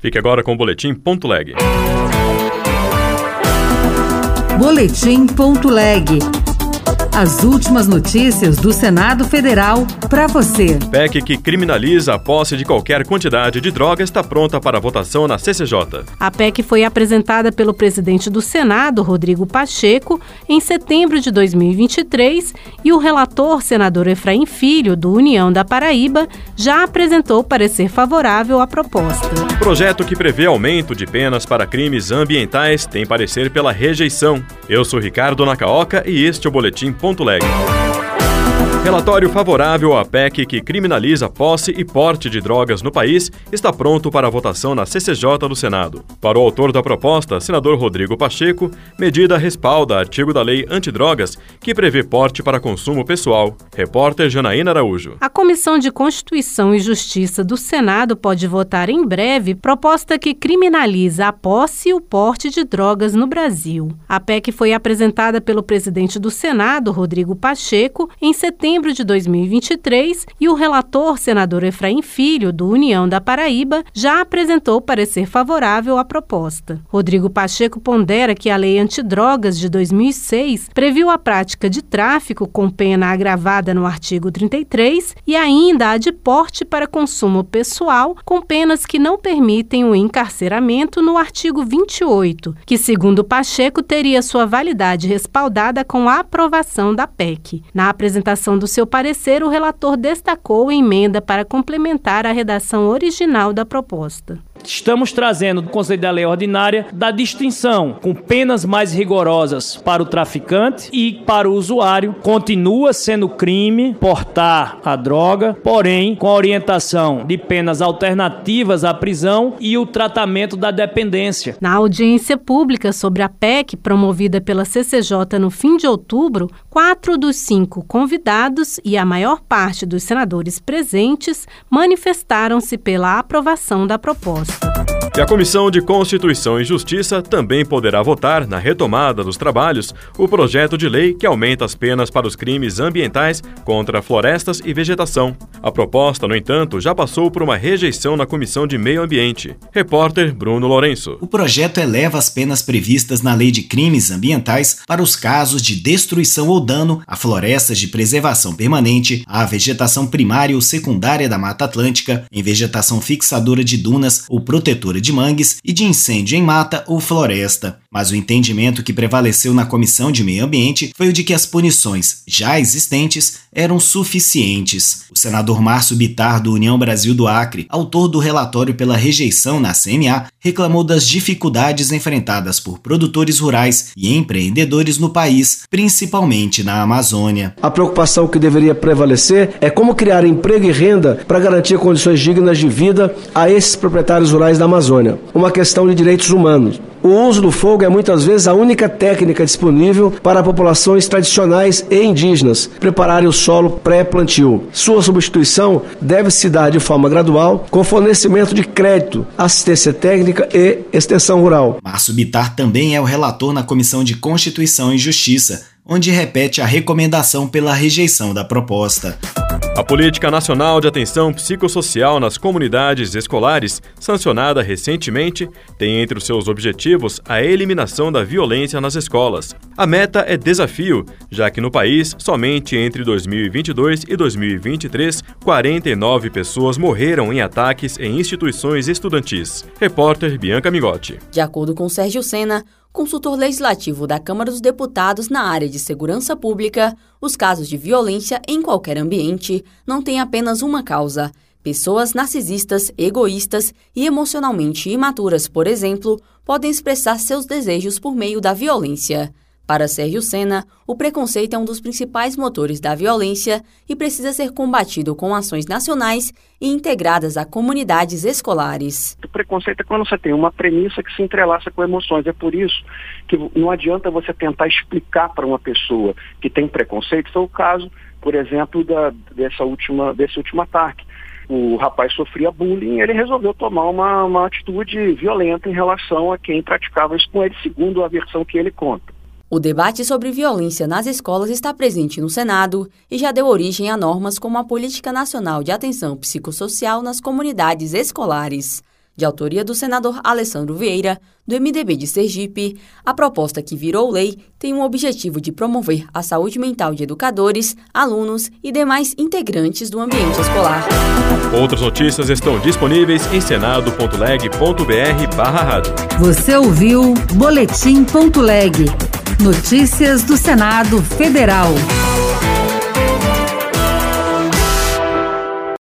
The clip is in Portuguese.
Fique agora com o Boletim Ponto Leg. Boletim Ponto Leg. As últimas notícias do Senado Federal para você. PEC que criminaliza a posse de qualquer quantidade de drogas está pronta para votação na CCJ. A PEC foi apresentada pelo presidente do Senado, Rodrigo Pacheco, em setembro de 2023 e o relator, senador Efraim Filho, do União da Paraíba, já apresentou parecer favorável à proposta. O projeto que prevê aumento de penas para crimes ambientais tem parecer pela rejeição. Eu sou Ricardo Nacaoca e este é o Boletim Ponto Leg. Relatório favorável à PEC que criminaliza posse e porte de drogas no país está pronto para votação na CCJ do Senado. Para o autor da proposta, senador Rodrigo Pacheco, medida respalda artigo da lei antidrogas que prevê porte para consumo pessoal. Repórter Janaína Araújo. A Comissão de Constituição e Justiça do Senado pode votar em breve proposta que criminaliza a posse e o porte de drogas no Brasil. A PEC foi apresentada pelo presidente do Senado, Rodrigo Pacheco, em setembro setembro de 2023 e o relator, senador Efraim Filho, do União da Paraíba, já apresentou parecer favorável à proposta. Rodrigo Pacheco pondera que a Lei Antidrogas de 2006 previu a prática de tráfico com pena agravada no artigo 33 e ainda a de porte para consumo pessoal com penas que não permitem o encarceramento no artigo 28, que, segundo Pacheco, teria sua validade respaldada com a aprovação da PEC. Na apresentação do seu parecer, o relator destacou a emenda para complementar a redação original da proposta. Estamos trazendo do Conselho da Lei Ordinária da distinção com penas mais rigorosas para o traficante e para o usuário. Continua sendo crime portar a droga, porém com a orientação de penas alternativas à prisão e o tratamento da dependência. Na audiência pública sobre a PEC promovida pela CCJ no fim de outubro, quatro dos cinco convidados e a maior parte dos senadores presentes manifestaram-se pela aprovação da proposta. E a Comissão de Constituição e Justiça também poderá votar, na retomada dos trabalhos, o projeto de lei que aumenta as penas para os crimes ambientais contra florestas e vegetação. A proposta, no entanto, já passou por uma rejeição na Comissão de Meio Ambiente. Repórter Bruno Lourenço. O projeto eleva as penas previstas na Lei de Crimes Ambientais para os casos de destruição ou dano a florestas de preservação permanente, à vegetação primária ou secundária da Mata Atlântica, em vegetação fixadora de dunas ou protetora de mangues e de incêndio em mata ou floresta. Mas o entendimento que prevaleceu na Comissão de Meio Ambiente foi o de que as punições já existentes eram suficientes. O senador Márcio Bitar, do União Brasil do Acre, autor do relatório pela rejeição na CMA, reclamou das dificuldades enfrentadas por produtores rurais e empreendedores no país, principalmente na Amazônia. A preocupação que deveria prevalecer é como criar emprego e renda para garantir condições dignas de vida a esses proprietários rurais da Amazônia. Uma questão de direitos humanos. O uso do fogo é muitas vezes a única técnica disponível para populações tradicionais e indígenas prepararem o solo pré-plantio. Sua substituição deve se dar de forma gradual, com fornecimento de crédito, assistência técnica e extensão rural. Márcio Bitar também é o relator na Comissão de Constituição e Justiça, onde repete a recomendação pela rejeição da proposta. A Política Nacional de Atenção Psicossocial nas Comunidades Escolares, sancionada recentemente, tem entre os seus objetivos a eliminação da violência nas escolas. A meta é desafio, já que no país, somente entre 2022 e 2023, 49 pessoas morreram em ataques em instituições estudantis. Repórter Bianca Migotti. De acordo com Sérgio Sena, consultor legislativo da Câmara dos Deputados na área de segurança pública, os casos de violência em qualquer ambiente não têm apenas uma causa. Pessoas narcisistas, egoístas e emocionalmente imaturas, por exemplo, podem expressar seus desejos por meio da violência. Para Sérgio Sena, o preconceito é um dos principais motores da violência e precisa ser combatido com ações nacionais e integradas a comunidades escolares. O preconceito é quando você tem uma premissa que se entrelaça com emoções. É por isso que não adianta você tentar explicar para uma pessoa que tem preconceito. Foi o caso, por exemplo, da, dessa última, desse último ataque o rapaz sofria bullying, ele resolveu tomar uma, uma atitude violenta em relação a quem praticava isso com ele, segundo a versão que ele conta. O debate sobre violência nas escolas está presente no Senado e já deu origem a normas como a Política Nacional de Atenção Psicossocial nas Comunidades Escolares. De autoria do senador Alessandro Vieira, do MDB de Sergipe, a proposta que virou lei tem o objetivo de promover a saúde mental de educadores, alunos e demais integrantes do ambiente escolar. Outras notícias estão disponíveis em senado.leg.br/rádio. Você ouviu Boletim.leg. Notícias do Senado Federal.